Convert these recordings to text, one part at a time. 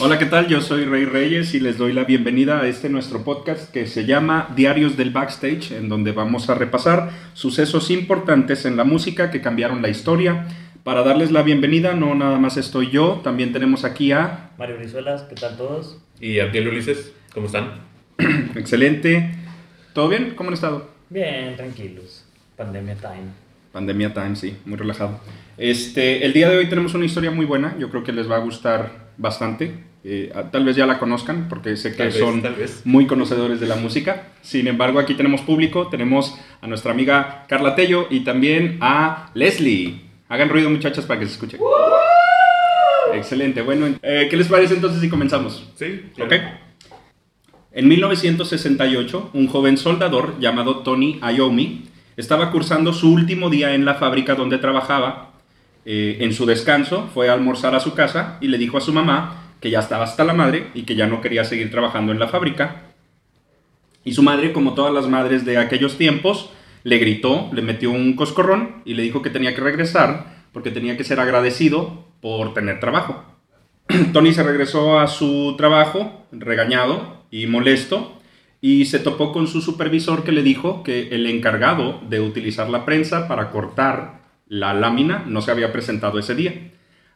Hola, ¿qué tal? Yo soy Rey Reyes y les doy la bienvenida a este nuestro podcast que se llama Diarios del Backstage, en donde vamos a repasar sucesos importantes en la música que cambiaron la historia. Para darles la bienvenida, no nada más estoy yo, también tenemos aquí a... Mario Brizuelas, ¿qué tal todos? Y Abdiel Ulises, ¿cómo están? Excelente. ¿Todo bien? ¿Cómo han estado? Bien, tranquilos. Pandemia time. Pandemia time, sí, muy relajado. Este, el día de hoy tenemos una historia muy buena, yo creo que les va a gustar bastante. Eh, tal vez ya la conozcan porque sé que Tal son vez. muy conocedores de la música. Sin embargo, aquí tenemos público, tenemos a nuestra amiga Carla Tello y también a Leslie. Hagan ruido muchachas para que se escuche. Excelente, bueno, eh, ¿qué les parece entonces si comenzamos? Sí, ¿Ok? En 1968, un joven soldador llamado Tony Iommi estaba cursando su último día en la fábrica donde trabajaba. Eh, en su descanso fue a almorzar a su casa y le dijo a su mamá que ya estaba hasta la madre y que ya no quería seguir trabajando en la fábrica. Y su madre, como todas las madres de aquellos tiempos, le gritó, le metió un coscorrón y le dijo que tenía que regresar porque tenía que ser agradecido por tener trabajo. Tony se regresó a su trabajo regañado y molesto y se topó con su supervisor que le dijo que el encargado de utilizar la prensa para cortar la lámina no se había presentado ese día.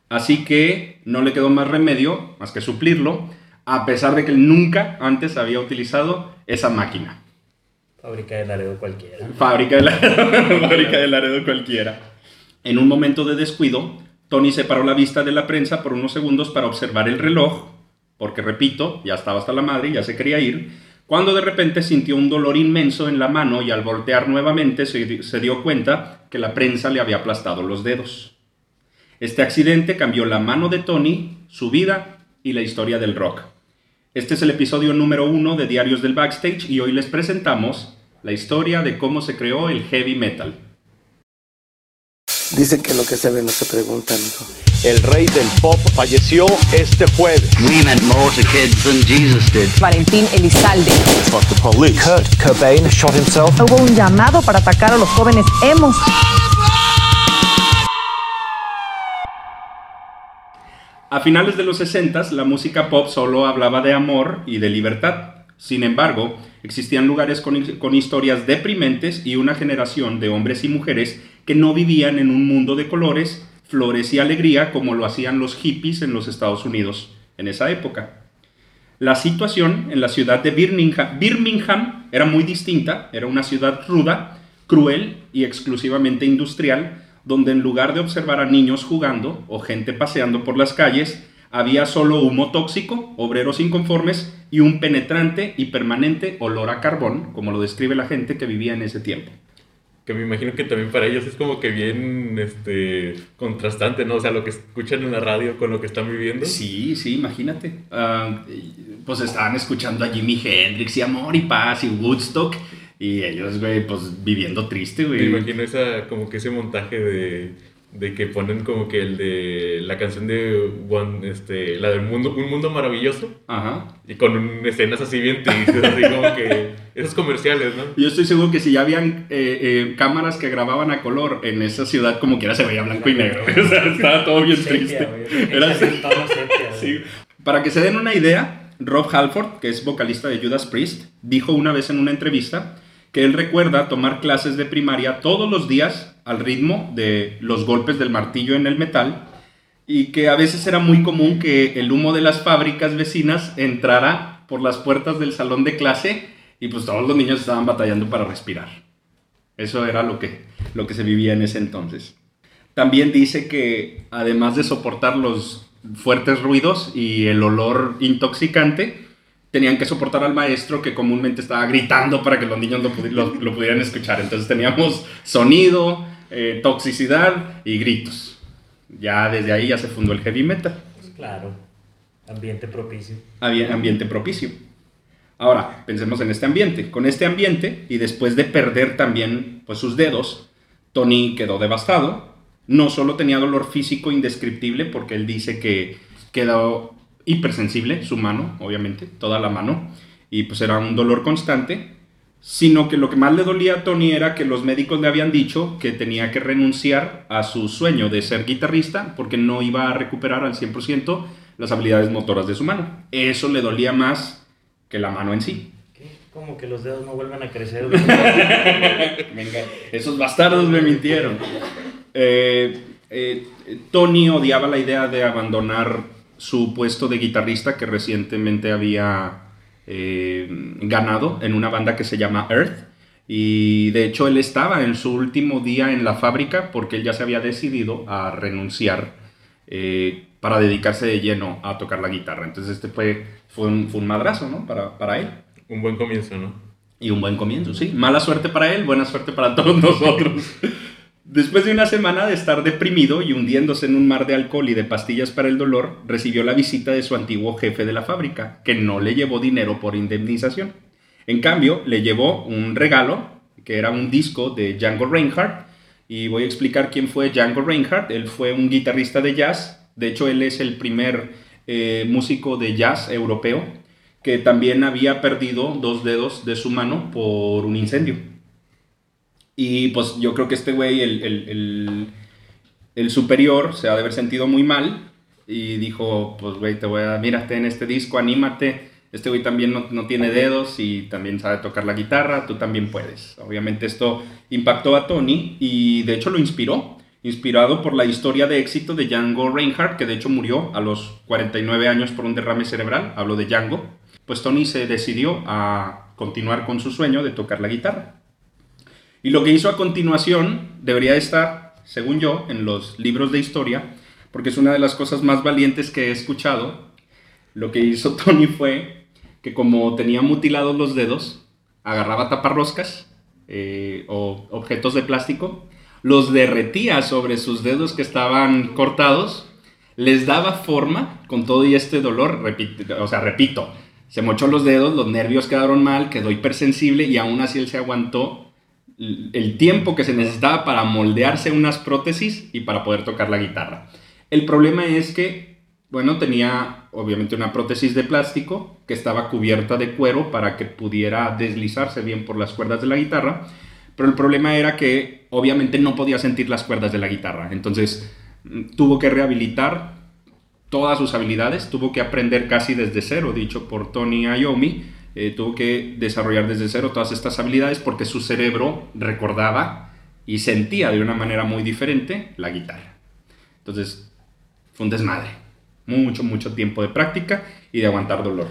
Así que no le quedó más remedio más que suplirlo, a pesar de que él nunca antes había utilizado esa máquina. Fábrica de Laredo cualquiera. Fábrica de, Laredo, fábrica de Laredo cualquiera. En un momento de descuido, Tony separó la vista de la prensa por unos segundos para observar el reloj, porque repito, ya estaba hasta la madre ya se quería ir, cuando de repente sintió un dolor inmenso en la mano y al voltear nuevamente se, dio cuenta que la prensa le había aplastado los dedos. Este accidente cambió la mano de Tony, su vida y la historia del rock. Este es el episodio número uno de Diarios del Backstage y hoy les presentamos la historia de cómo se creó el heavy metal. Dicen que lo que se ve no se pregunta. El rey del pop falleció este jueves. We meant more to kids than Jesus did. Valentín Elizalde. Kurt Cobain shot himself. Hubo un llamado para atacar a los jóvenes hemos. A finales de los 60 la música pop solo hablaba de amor y de libertad. Sin embargo, existían lugares con, con, historias deprimentes y una generación de hombres y mujeres que no vivían en un mundo de colores, flores y alegría como lo hacían los hippies en los Estados Unidos en esa época. La situación en la ciudad de Birmingham, Birmingham era muy distinta, era una ciudad ruda, cruel y exclusivamente industrial, donde en lugar de observar a niños jugando o gente paseando por las calles, había solo humo tóxico, obreros inconformes y un penetrante y permanente olor a carbón, como lo describe la gente que vivía en ese tiempo. Que me imagino que también para ellos es como que bien este, contrastante, ¿no? O sea, lo que escuchan en la radio con lo que están viviendo. Sí, sí, imagínate. Uh, pues estaban escuchando a Jimi Hendrix y Amor y Paz y Woodstock. Y ellos, güey, pues viviendo triste, güey. Me imagino esa, como que ese montaje de, de que ponen como que el de la canción de One, este, la del mundo, Un Mundo Maravilloso. Ajá. Y con un, escenas así bien tristes, así como que esos comerciales, ¿no? Yo estoy seguro que si ya habían eh, eh, cámaras que grababan a color en esa ciudad, como quiera se veía blanco y negro. o sea, estaba todo bien triste. Era sepia, sí. Para que se den una idea, Rob Halford, que es vocalista de Judas Priest, dijo una vez en una entrevista que él recuerda tomar clases de primaria todos los días al ritmo de los golpes del martillo en el metal y que a veces era muy común que el humo de las fábricas vecinas entrara por las puertas del salón de clase y pues todos los niños estaban batallando para respirar. Eso era lo que, lo que se vivía en ese entonces. También dice que además de soportar los fuertes ruidos y el olor intoxicante, tenían que soportar al maestro que comúnmente estaba gritando para que los niños lo, lo pudieran escuchar. Entonces teníamos sonido, eh, toxicidad y gritos. Ya desde ahí ya se fundó el heavy metal. Claro, ambiente propicio. Ambiente propicio. Ahora, pensemos en este ambiente. Con este ambiente, y después de perder también pues, sus dedos, Tony quedó devastado. No solo tenía dolor físico indescriptible, porque él dice que quedó hipersensible, su mano, obviamente, toda la mano, y pues era un dolor constante, sino que lo que más le dolía a Tony era que los médicos le habían dicho que tenía que renunciar a su sueño de ser guitarrista porque no iba a recuperar al 100% las habilidades motoras de su mano. Eso le dolía más que la mano en sí. ¿Qué? Como que los dedos no vuelven a crecer. Venga, esos bastardos me mintieron. Eh, eh, Tony odiaba la idea de abandonar su puesto de guitarrista que recientemente había eh, ganado en una banda que se llama Earth. Y de hecho él estaba en su último día en la fábrica porque él ya se había decidido a renunciar eh, para dedicarse de lleno a tocar la guitarra. Entonces este fue, fue, un, fue un madrazo, ¿no? Para, para él. Un buen comienzo, ¿no? Y un buen comienzo, sí. Mala suerte para él, buena suerte para todos nosotros. Después de una semana de estar deprimido y hundiéndose en un mar de alcohol y de pastillas para el dolor, recibió la visita de su antiguo jefe de la fábrica, que no le llevó dinero por indemnización. En cambio, le llevó un regalo, que era un disco de Django Reinhardt, y voy a explicar quién fue Django Reinhardt. Él fue un guitarrista de jazz, de hecho él es el primer eh, músico de jazz europeo que también había perdido dos dedos de su mano por un incendio. Y pues yo creo que este güey, el, el, el, superior, se ha de haber sentido muy mal y dijo, pues güey, te voy a, mírate en este disco, anímate. Este güey también no, no, tiene dedos y también sabe tocar la guitarra, tú también puedes. Obviamente esto impactó a Tony y de hecho lo inspiró, inspirado por la historia de éxito de Django Reinhardt, que de hecho murió a los 49 años por un derrame cerebral, hablo de Django, pues Tony se decidió a continuar con su sueño de tocar la guitarra. Y lo que hizo a continuación debería estar, según yo, en los libros de historia, porque es una de las cosas más valientes que he escuchado. Lo que hizo Tony fue que como tenía mutilados los dedos, agarraba taparroscas eh, o objetos de plástico, los derretía sobre sus dedos que estaban cortados, les daba forma con todo y este dolor, o sea, repito, se mochó los dedos, los nervios quedaron mal, quedó hipersensible y aún así él se aguantó el tiempo que se necesitaba para moldearse unas prótesis y para poder tocar la guitarra. El problema es que bueno, tenía obviamente una prótesis de plástico que estaba cubierta de cuero para que pudiera deslizarse bien por las cuerdas de la guitarra, pero el problema era que obviamente no podía sentir las cuerdas de la guitarra, entonces mm, tuvo que rehabilitar todas sus habilidades, tuvo que aprender casi desde cero, dicho por Tony Iommi, eh, tuvo que desarrollar desde cero todas estas habilidades porque su cerebro recordaba y sentía de una manera muy diferente la guitarra. Entonces, fue un desmadre mucho, mucho tiempo de práctica y de aguantar dolor.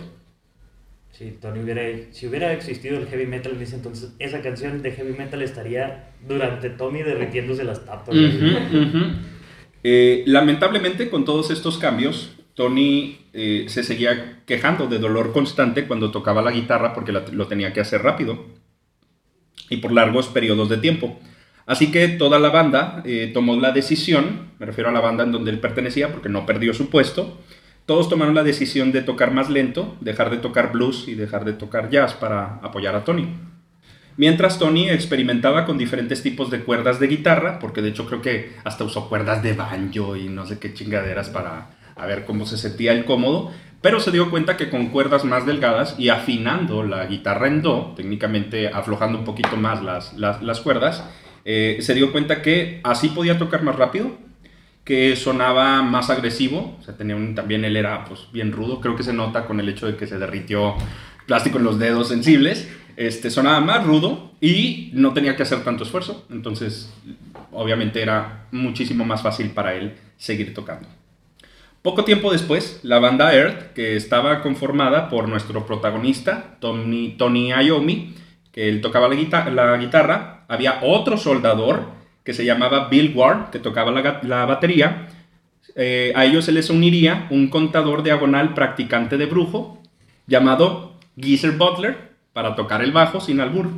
Sí, Tony hubiera, si hubiera existido el heavy metal en ese entonces, esa canción de heavy metal estaría durante Tommy derritiéndose las tapas. Uh -huh, uh -huh. Eh, lamentablemente, con todos estos cambios, Tony eh, se seguía quejando de dolor constante cuando tocaba la guitarra porque lo tenía que hacer rápido y por largos periodos de tiempo. Así que toda la banda eh, tomó la decisión, me refiero a la banda en donde él pertenecía porque no perdió su puesto, todos tomaron la decisión de tocar más lento, dejar de tocar blues y dejar de tocar jazz para apoyar a Tony. Mientras Tony experimentaba con diferentes tipos de cuerdas de guitarra, porque de hecho creo que hasta usó cuerdas de banjo y no sé qué chingaderas para a ver cómo se sentía el cómodo, pero se dio cuenta que con cuerdas más delgadas y afinando la guitarra en do, técnicamente aflojando un poquito más las, las, cuerdas, eh, se dio cuenta que así podía tocar más rápido, que sonaba más agresivo, o sea, también él era pues, bien rudo, creo que se nota con el hecho de que se derritió plástico en los dedos sensibles, este, sonaba más rudo y no tenía que hacer tanto esfuerzo, entonces obviamente era muchísimo más fácil para él seguir tocando. Poco tiempo después, la banda Earth, que estaba conformada por nuestro protagonista, Tony, Tony que él tocaba la, guitarra, había otro soldador que se llamaba Bill Ward, que tocaba la, batería. Eh, a ellos se les uniría un contador diagonal practicante de brujo llamado Geezer Butler para tocar el bajo sin albur.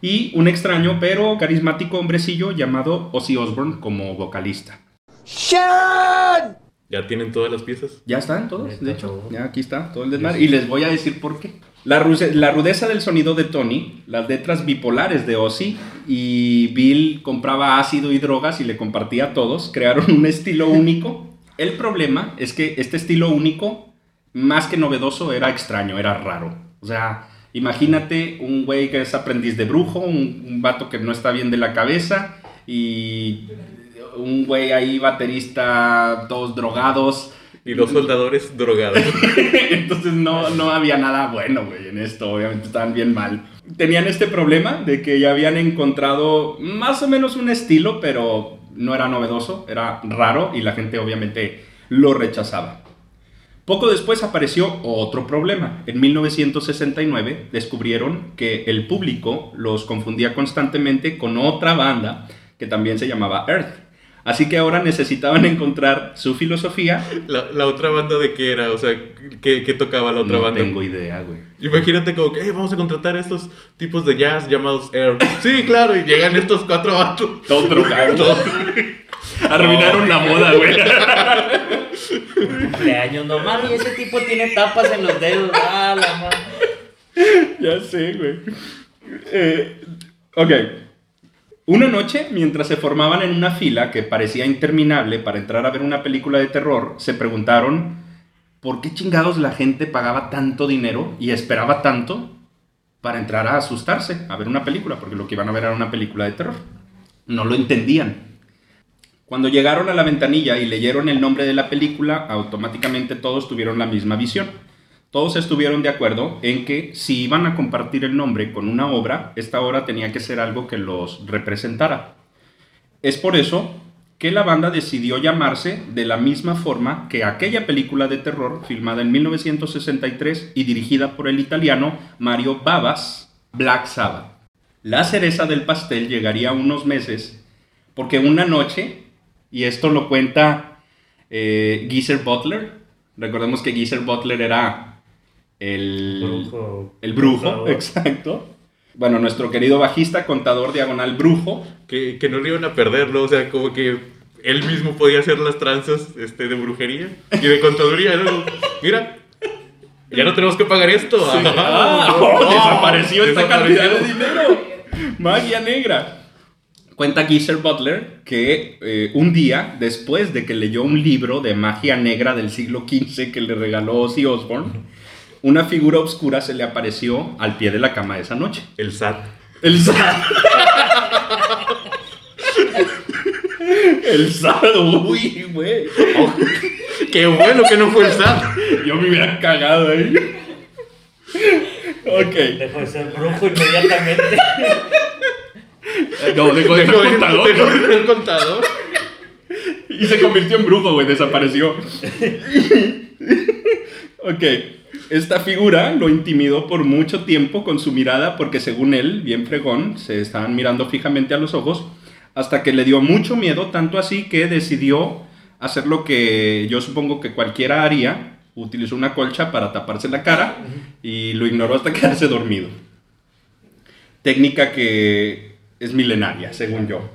Y un extraño pero carismático hombrecillo llamado Ozzy Osbourne como vocalista. ¡Sean! ¿Ya tienen todas las piezas? Ya están todos, de hecho. Ya aquí está todo el desmadre. Y les voy a decir por qué. La, la, rudeza del sonido de Tony, las letras bipolares de Ozzy y Bill compraba ácido y drogas y le compartía a todos, crearon un estilo único. El problema es que este estilo único, más que novedoso, era extraño, era raro. O sea, imagínate un güey que es aprendiz de brujo, un, un vato que no está bien de la cabeza y un güey ahí baterista, todos drogados Y dos soldadores drogados. Entonces no, no había nada bueno, güey, en esto. Obviamente estaban bien mal. Tenían este problema de que ya habían encontrado más o menos un estilo, pero no era novedoso, era raro y la gente obviamente lo rechazaba. Poco después apareció otro problema. En 1969 descubrieron que el público los confundía constantemente con otra banda que también se llamaba Earth. Así que ahora necesitaban encontrar su filosofía. La, la otra banda de qué era, o sea, ¿qué, qué tocaba la otra no banda? tengo idea, güey. Imagínate como que, "Eh, vamos a contratar a estos tipos de jazz llamados Air. Sí, claro, y llegan estos cuatro vatos. Todos drogados. Arruinaron la boda, güey. Cumpleaños, no mami, ese tipo tiene tapas en los dedos. Ah, la ma- ya sé, güey. Eh, ok. Una noche, mientras se formaban en una fila que parecía interminable para entrar a ver una película de terror, se preguntaron por qué chingados la gente pagaba tanto dinero y esperaba tanto para entrar a asustarse a ver una película, porque lo que iban a ver era una película de terror. No lo entendían. Cuando llegaron a la ventanilla y leyeron el nombre de la película, automáticamente todos tuvieron la misma visión. Todos estuvieron de acuerdo en que si iban a compartir el nombre con una obra, esta obra tenía que ser algo que los representara. Es por eso que la banda decidió llamarse de la misma forma que aquella película de terror filmada en 1963 y dirigida por el italiano Mario Babas, Black Sabbath. La cereza del pastel llegaría unos meses porque una noche, y esto lo cuenta eh, Geezer Butler, recordemos que Geezer Butler era el Brujo. el brujo, Contador. exacto. Bueno, nuestro querido bajista, contador diagonal brujo, Que, que no le iban a perderlo, o sea, como que él mismo podía hacer las tranzas este, de brujería y de contaduría. Era como, Mira, ya no tenemos que pagar esto. Ah, oh, desapareció esta desapareció. cantidad de dinero. Magia negra. Cuenta Geezer Butler que eh, un día, después de que leyó un libro de magia negra del siglo XV que le regaló Ozzy Osbourne, una figura oscura se le apareció al pie de la cama esa noche. El SAT. El SAT. El SAT, uy, güey. Oh, qué bueno que no fue el SAT. Yo me hubiera cagado ahí. Ok. Dejó de ser brujo inmediatamente. No, dejó de ser contador. dejó de ser contador. Y se convirtió en brujo, güey, desapareció. ok. Esta figura lo intimidó por mucho tiempo con su mirada porque según él, bien fregón, se estaban mirando fijamente a los ojos hasta que le dio mucho miedo, tanto así que decidió hacer lo que yo supongo que cualquiera haría, utilizó una colcha para taparse la cara y lo ignoró hasta quedarse dormido. Técnica que es milenaria, según yo.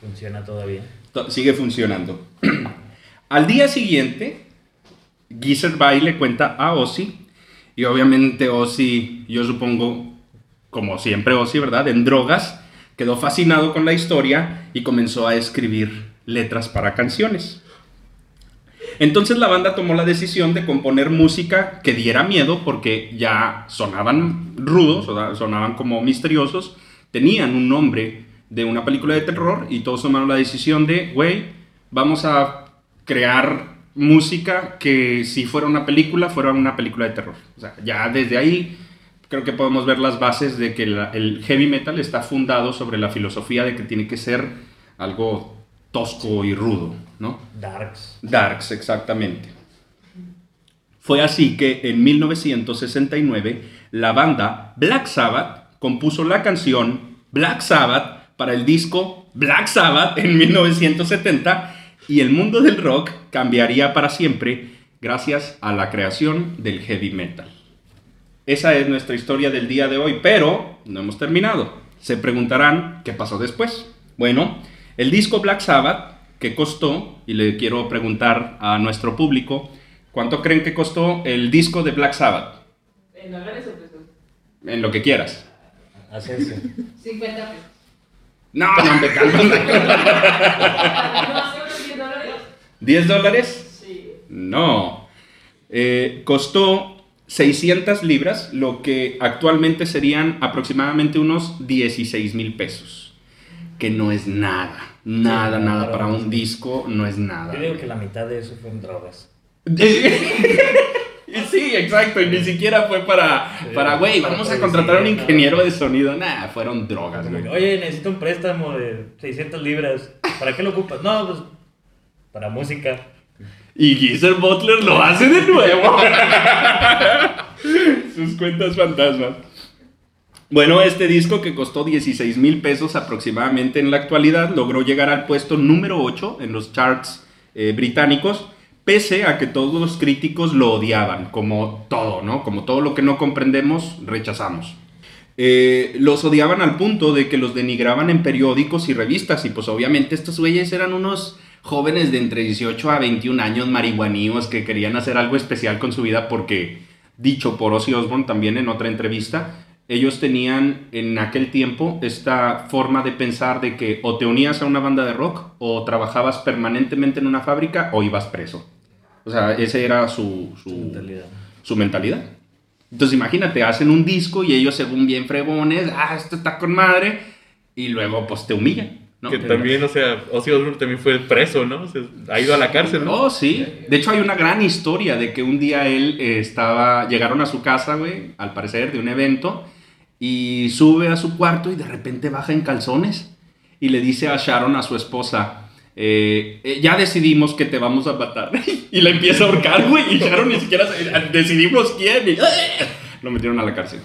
Funciona todavía. To- sigue funcionando. Al día siguiente, Geezer va le cuenta a Ozzy, y obviamente Ozzy, yo supongo, como siempre Ozzy, ¿verdad? En drogas, quedó fascinado con la historia y comenzó a escribir letras para canciones. Entonces la banda tomó la decisión de componer música que diera miedo porque ya sonaban rudos, sonaban como misteriosos, tenían un nombre de una película de terror y todos tomaron la decisión de, güey, vamos a crear música que si fuera una película, fuera una película de terror. O sea, ya desde ahí creo que podemos ver las bases de que la- el heavy metal está fundado sobre la filosofía de que tiene que ser algo tosco y rudo, ¿no? Darks. Darks, exactamente. Fue así que en 1969 la banda Black Sabbath compuso la canción Black Sabbath para el disco Black Sabbath en 1970 y el mundo del rock cambiaría para siempre gracias a la creación del heavy metal. Esa es nuestra historia del día de hoy, pero no hemos terminado. Se preguntarán qué pasó después. Bueno, el disco Black Sabbath, que costó, y le quiero preguntar a nuestro público, ¿cuánto creen que costó el disco de Black Sabbath? ¿En dólares o pesos? En lo que quieras. Hacerse. 50 pesos. No, no, me calma. ¿No hace unos 10 dólares? ¿10 dólares? Sí. No. Eh, costó 600 libras, lo que actualmente serían aproximadamente unos 16 mil pesos. Que no es nada. Nada, Sí, nada. para un disco no es nada. Yo digo que la mitad de eso fue en drogas. Sí, exacto, y ni siquiera fue para, para, güey, vamos a contratar a un ingeniero de sonido. Nah, fueron drogas, güey. Oye, necesito un préstamo de 600 libras. ¿Para qué lo ocupas? No, pues para música. Y Geezer Butler lo hace de nuevo. Sus cuentas fantasmas. Bueno, este disco que costó 16 mil pesos aproximadamente en la actualidad logró llegar al puesto número 8 en los charts eh, británicos, pese a que todos los críticos lo odiaban, como todo, ¿no? Como todo lo que no comprendemos, rechazamos. Eh, los odiaban al punto de que los denigraban en periódicos y revistas, y pues obviamente estos güeyes eran unos jóvenes de entre 18 a 21 años marihuaníos que querían hacer algo especial con su vida porque, dicho por Ozzy Osbourne también en otra entrevista, ellos tenían en aquel tiempo esta forma de pensar de que o te unías a una banda de rock o trabajabas permanentemente en una fábrica o ibas preso. O sea, esa era su, su, Su mentalidad. su mentalidad. Entonces imagínate, hacen un disco y ellos según bien fregones, ah, esto está con madre, y luego pues te humillan, ¿no? Que también, o sea, Ozzy Osbourne también fue preso, ¿no? O sea, ha ido a la cárcel, ¿no? Oh, sí. De hecho, hay una gran historia de que un día él eh, estaba. Llegaron a su casa, güey, al parecer, de un evento. Y sube a su cuarto y de repente baja en calzones. Y le dice a Sharon, a su esposa. eh, eh, ya decidimos que te vamos a matar. y la empieza a ahorcar, güey. Y Sharon ni siquiera decidimos quién. y- lo metieron a la cárcel.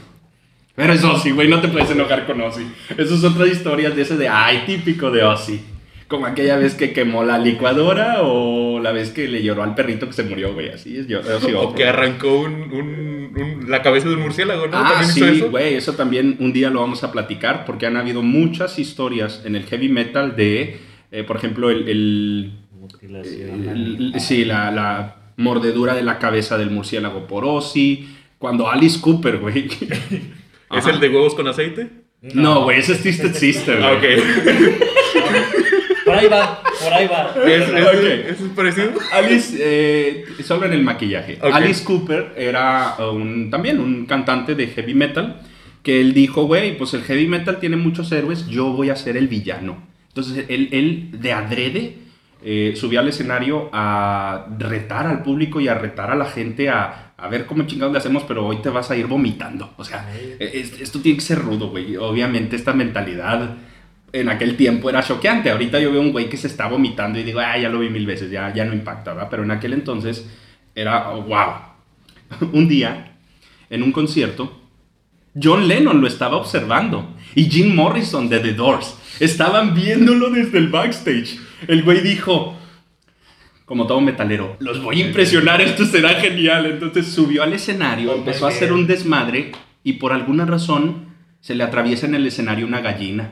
Pero es Ozzy, güey, no te puedes enojar con Ozzy. Esas son otras historias de ese de, ay, típico de Ozzy. Como aquella vez que quemó la licuadora o la vez que le lloró al perrito que se murió, güey. Así es, yo, Ozzy O que arrancó un, un- un- la cabeza de un murciélago, ¿no? Ah, ¿También sí, eso? güey, eso también un día lo vamos a platicar porque han habido muchas historias en el heavy metal de, eh, por ejemplo, el, el- Mutilación. el- sí, la, la mordedura de la cabeza del murciélago por Ozzy. Cuando Alice Cooper, güey. ¿Es el de huevos con aceite? No, güey, ese es Twisted Sister, Ah, güey. ok. Por ahí va, por ahí va. ¿Es, es, Ok. ¿es parecido? Alice, eh, solo en el maquillaje. Alice Cooper era un, también un cantante de heavy metal que él dijo, güey, pues el heavy metal tiene muchos héroes, yo voy a ser el villano. Entonces él, él de adrede eh, subió al escenario a retar al público y a retar a la gente a, a ver cómo chingados le hacemos, pero hoy te vas a ir vomitando. O sea, es- esto tiene que ser rudo, güey. Obviamente esta mentalidad en aquel tiempo era choqueante. Ahorita yo veo un güey que se está vomitando y digo, ah, ya lo vi mil veces, ya, ya no impacta, ¿verdad? Pero en aquel entonces era, oh, wow. un día, en un concierto, John Lennon lo estaba observando y Jim Morrison de The Doors estaban viéndolo desde el backstage. El güey dijo, como todo metalero, los voy a impresionar, esto será genial. Entonces subió al escenario, empezó a hacer un desmadre y por alguna razón se le atraviesa en el escenario una gallina.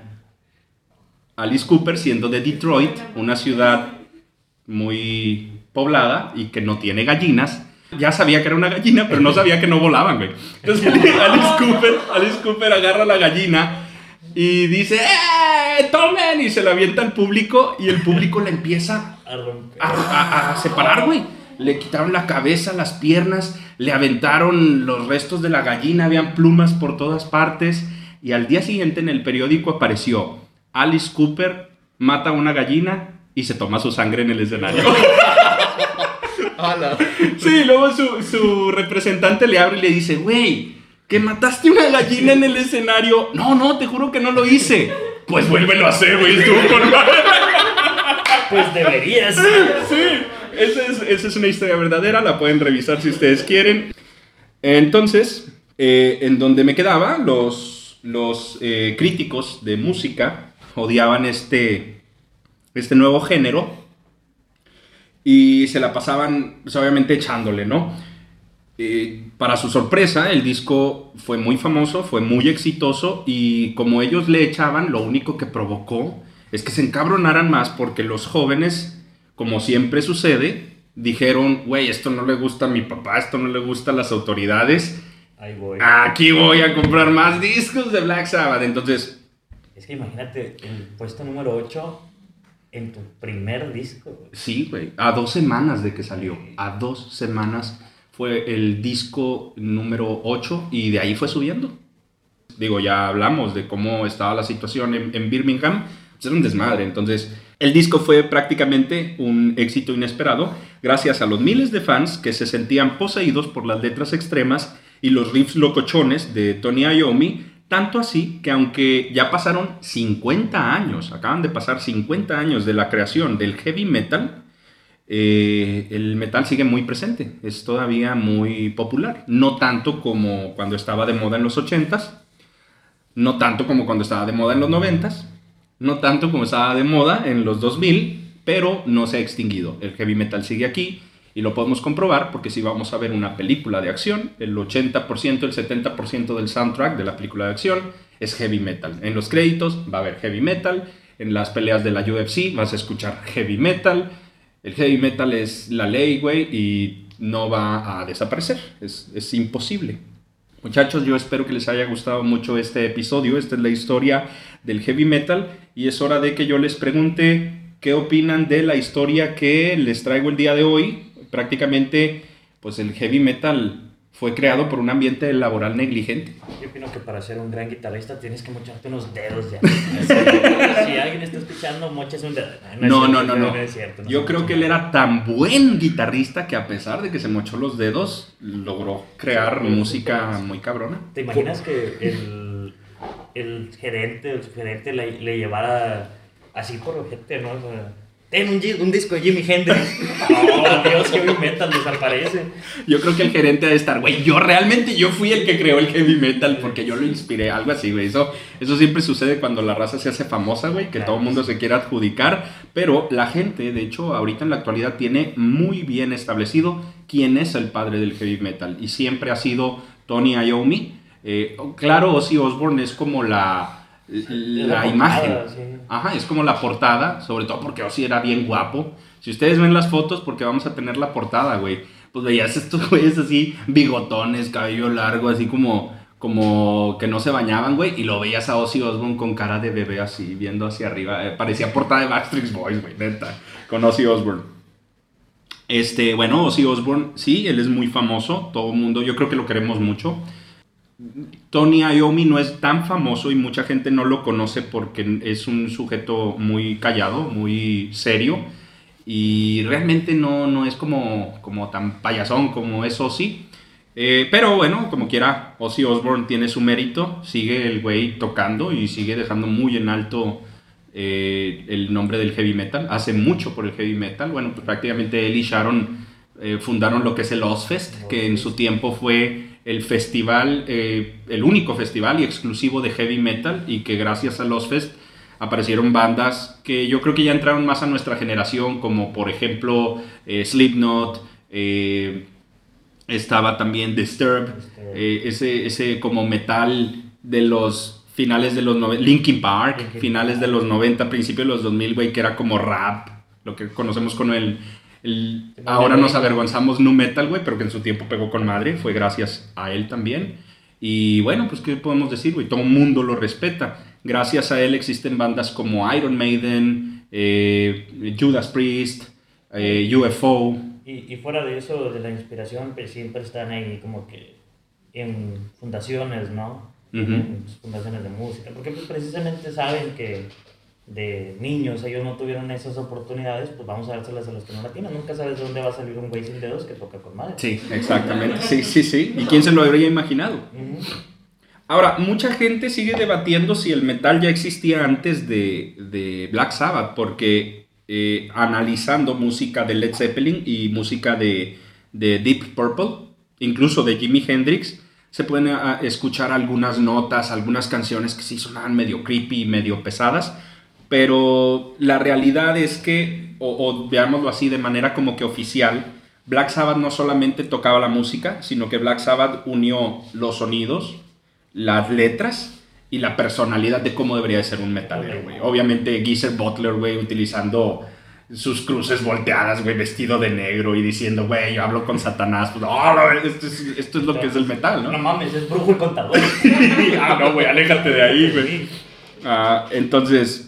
Alice Cooper, siendo de Detroit, una ciudad muy poblada y que no tiene gallinas, ya sabía que era una gallina, pero no sabía que no volaban, güey. Entonces Alice Cooper, Alice Cooper agarra la gallina y dice, ¡eh! ¡Tomen! Y se la avienta al público y el público la empieza A romper. a, a- a separar, güey. Le quitaron la cabeza, las piernas, le aventaron los restos de la gallina, habían plumas por todas partes. Y al día siguiente en el periódico apareció Alice Cooper mata a una gallina y se toma su sangre en el escenario. Sí, luego su, su representante le abre y le dice, güey, que mataste una gallina en el escenario. No, no, te juro que no lo hice. Pues vuélvelo a hacer, güey, estuvo con. Pues deberías. Sí, esa es, esa es una historia verdadera, la pueden revisar si ustedes quieren. Entonces, eh, en donde me quedaba, los, los eh, críticos de música odiaban este, este nuevo género y se la pasaban, pues, obviamente, echándole, ¿no? Eh, para su sorpresa, el disco fue muy famoso, fue muy exitoso y como ellos le echaban, lo único que provocó es que se encabronaran más porque los jóvenes, como siempre sucede, dijeron, güey, esto no le gusta a mi papá, esto no le gusta a las autoridades, Ahí voy. aquí voy a comprar más discos de Black Sabbath. Entonces, Es que imagínate, el puesto número 8 en tu primer disco. güey. Sí, güey. A dos semanas de que salió. A dos semanas fue el disco número 8 y de ahí fue subiendo. Digo, ya hablamos de cómo estaba la situación en, en Birmingham. Pues era un desmadre. Entonces, El disco fue prácticamente un éxito inesperado gracias a los miles de fans que se sentían poseídos por las letras extremas y los riffs locochones de Tony Iommi, tanto así que aunque ya pasaron 50 años, acaban de pasar 50 años de la creación del heavy metal, eh, el metal sigue muy presente, es todavía muy popular, no tanto como cuando estaba de moda en los 80s, no tanto como cuando estaba de moda en los 90s, no tanto como estaba de moda en los 2000, pero no se ha extinguido. El heavy metal sigue aquí y lo podemos comprobar porque si vamos a ver una película de acción, el 80%, el 70% del soundtrack de la película de acción es heavy metal. En los créditos va a haber heavy metal, en las peleas de la UFC vas a escuchar heavy metal. El heavy metal es la ley, güey, y no va a desaparecer. Es, es imposible. Muchachos, yo espero que les haya gustado mucho este episodio. Esta es la historia del heavy metal y es hora de que yo les pregunte qué opinan de la historia que les traigo el día de hoy. Prácticamente, pues el heavy metal fue creado por un ambiente laboral negligente. Yo opino que para ser un gran guitarrista tienes que mocharte unos dedos ya. si alguien está escuchando, moches un dedo. es No, no, no, no. Yo creo que él era tan buen guitarrista que a pesar de que se mochó los dedos, logró crear música muy cabrona. ¿Te imaginas que el, el gerente, el gerente le, le llevara así por ojete, ¿no? O sea, ten un, disco de Jimi Hendrix. Oh, Dios, heavy metal desaparece. Yo creo que el gerente ha de estar, güey, yo realmente yo fui el que creó el heavy metal porque yo lo inspiré, algo así, güey. Eso, eso siempre sucede cuando la raza se hace famosa, güey, que Claro, todo el mundo sí. se quiere adjudicar, pero la gente, de hecho, ahorita en la actualidad tiene muy bien establecido quién es el padre del heavy metal y siempre ha sido Tony Iommi. Eh, claro, Ozzy Osbourne es como la, la, imagen. sí. Ajá, es como la portada, sobre todo porque Ozzy era bien guapo. Si ustedes ven las fotos, porque vamos a tener la portada, güey. Pues veías estos güeyes así, bigotones, cabello largo, así como, como que no se bañaban, güey. Y lo veías a Ozzy Osbourne con cara de bebé así, viendo hacia arriba. Eh, parecía portada de Backstreet Boys, güey, neta. Con Ozzy Osbourne. Este, bueno, Ozzy Osbourne, sí, él es muy famoso. Todo el mundo, yo creo que lo queremos mucho. Tony Iommi no es tan famoso y mucha gente no lo conoce porque es un sujeto muy callado, muy serio y realmente no, no es como, como tan payasón como es Ozzy. Eh, pero bueno, como quiera, Ozzy Osbourne tiene su mérito, sigue el güey tocando y sigue dejando muy en alto eh, el nombre del heavy metal. Hace mucho por el heavy metal. Bueno, pues prácticamente él y Sharon eh, fundaron lo que es el Ozfest, que en su tiempo fue el festival, eh, el único festival y exclusivo de heavy metal y que gracias al Ozfest aparecieron bandas que yo creo que ya entraron más a nuestra generación, como por ejemplo eh, Slipknot, eh, estaba también Disturbed, eh, ese, ese como metal de los finales de los 90, Linkin Park, finales de los 90, principios de los 2000, güey, que era como rap, lo que conocemos con el... el- ahora nos avergonzamos nu metal, güey, pero que en su tiempo pegó con madre, fue gracias a él también. Y bueno, pues qué podemos decir, güey, todo el mundo lo respeta. Gracias a él existen bandas como Iron Maiden, eh, Judas Priest, eh, UFO. Y, y fuera de eso, de la inspiración, pues siempre están ahí como que en fundaciones, ¿no? Ujú. En fundaciones de música, porque pues precisamente saben que de niños ellos no tuvieron esas oportunidades, pues vamos a dárselas a los que no la tienen. Nunca sabes de dónde va a salir un güey sin dedos que toca con madre. Sí, exactamente. Sí, sí, sí. ¿Y quién se lo habría imaginado? Ahora, mucha gente sigue debatiendo si el metal ya existía antes de, de Black Sabbath, porque eh, analizando música de Led Zeppelin y música de, de Deep Purple, incluso de Jimi Hendrix, se pueden ah, escuchar algunas notas, algunas canciones que sí sonaban medio creepy, medio pesadas, pero la realidad es que, o, o veámoslo así de manera como que oficial, Black Sabbath no solamente tocaba la música, sino que Black Sabbath unió los sonidos, las letras y la personalidad de cómo debería de ser un metalero, güey. Obviamente Geezer Butler, güey, utilizando sus cruces volteadas, güey, vestido de negro y diciendo, güey, yo hablo con Satanás. Pues, "Oh, la ver- esto, es, esto es lo que es el metal, ¿no? No mames, es brujo el contador. ah, no, güey, aléjate de ahí, güey. Ah, entonces,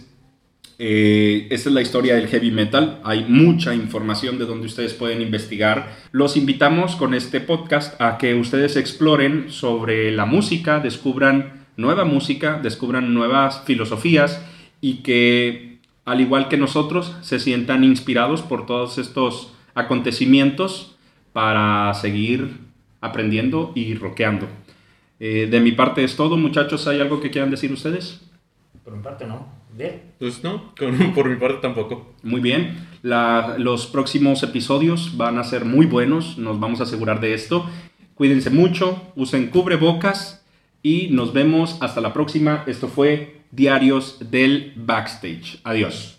eh, esta es la historia del heavy metal. Hay mucha información de donde ustedes pueden investigar. Los invitamos con este podcast a que ustedes exploren sobre la música, descubran nueva música, descubran nuevas filosofías y que al igual que nosotros, se sientan inspirados por todos estos acontecimientos para seguir aprendiendo y rockeando. Eh, de mi parte es todo, muchachos. ¿Hay algo que quieran decir ustedes? Por mi parte, no. Bien. Pues no, con- por mi parte tampoco. Muy bien. La- los próximos episodios van a ser muy buenos. Nos vamos a asegurar de esto. Cuídense mucho, usen cubrebocas y nos vemos hasta la próxima. Esto fue Diarios del Backstage. Adiós.